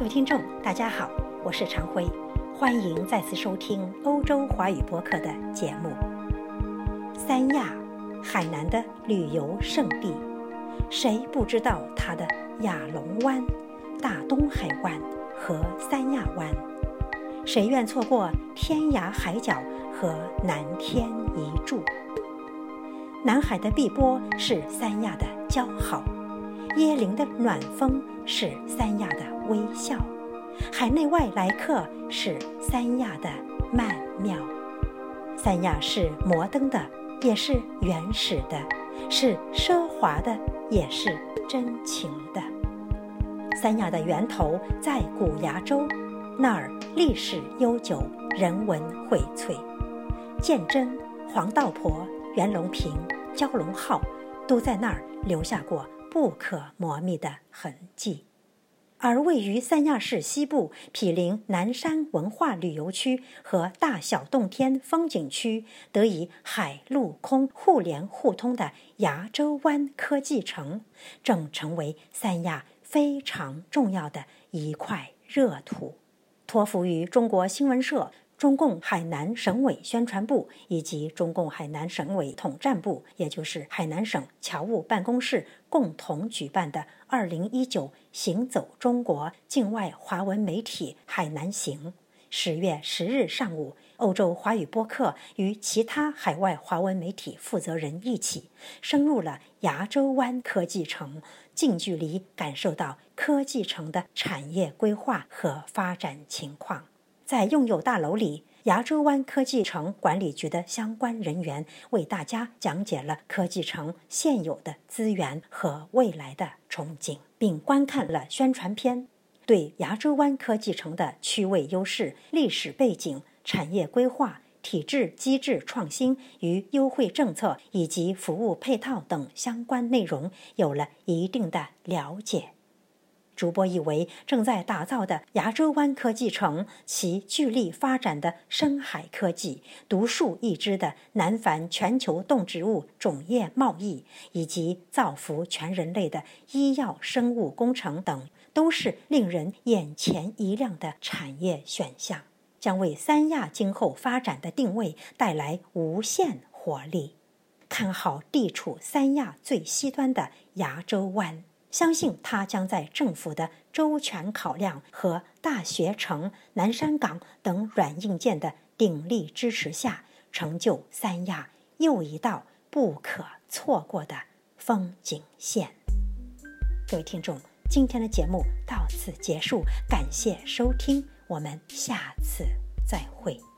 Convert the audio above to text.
各位听众，大家好，我是常辉，欢迎再次收听欧洲华语播客的节目。三亚，海南的旅游胜地，谁不知道它的亚龙湾、大东海湾和三亚湾？谁愿错过天涯海角和南天一柱？南海的碧波是三亚的骄傲，椰林的暖风是三亚的微笑，海内外来客是三亚的曼妙。三亚是摩登的，也是原始的；是奢华的，也是真情的。三亚的源头在古崖州。那儿历史悠久，人文荟萃，鉴真、黄道婆、袁隆平、蛟龙号都在那儿留下过不可磨灭的痕迹。而位于三亚市西部、毗邻南山文化旅游区和大小洞天风景区，得以海陆空互联互通的崖州湾科技城，正成为三亚非常重要的一块热土。托付于中国新闻社、中共海南省委宣传部以及中共海南省委统战部，也就是海南省侨务办公室共同举办的“二零一九行走中国境外华文媒体海南行”，十月十日上午，欧洲华语播客与其他海外华文媒体负责人一起，深入了牙州湾科技城。近距离感受到科技城的产业规划和发展情况，在用友大楼里，牙洲湾科技城管理局的相关人员为大家讲解了科技城现有的资源和未来的憧憬，并观看了宣传片，对牙洲湾科技城的区位优势、历史背景、产业规划。体制机制创新与优惠政策以及服务配套等相关内容有了一定的了解。主播以为，正在打造的牙洲湾科技城，其聚力发展的深海科技、独树一帜的南繁全球动植物种业贸易，以及造福全人类的医药生物工程等，都是令人眼前一亮的产业选项。将为三亚今后发展的定位带来无限活力。看好地处三亚最西端的牙洲湾，相信它将在政府的周全考量和大学城、南山港等软硬件的鼎力支持下，成就三亚又一道不可错过的风景线。各位听众，今天的节目到此结束，感谢收听。我们下次再会。